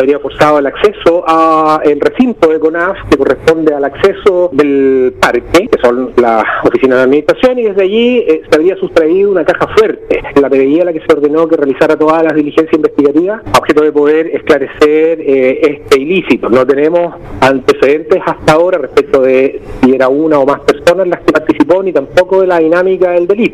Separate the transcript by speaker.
Speaker 1: habría forzado el acceso al recinto de CONAF, que corresponde al acceso del parque, que son las oficinas de administración, y desde allí eh, se habría sustraído una caja fuerte. La PDI a la que se ordenó que realizara todas las diligencias investigativas, a objeto de poder esclarecer eh, este ilícito. No tenemos antecedentes hasta ahora respecto de si era una o más personas las que participó, ni tampoco de la dinámica del delito.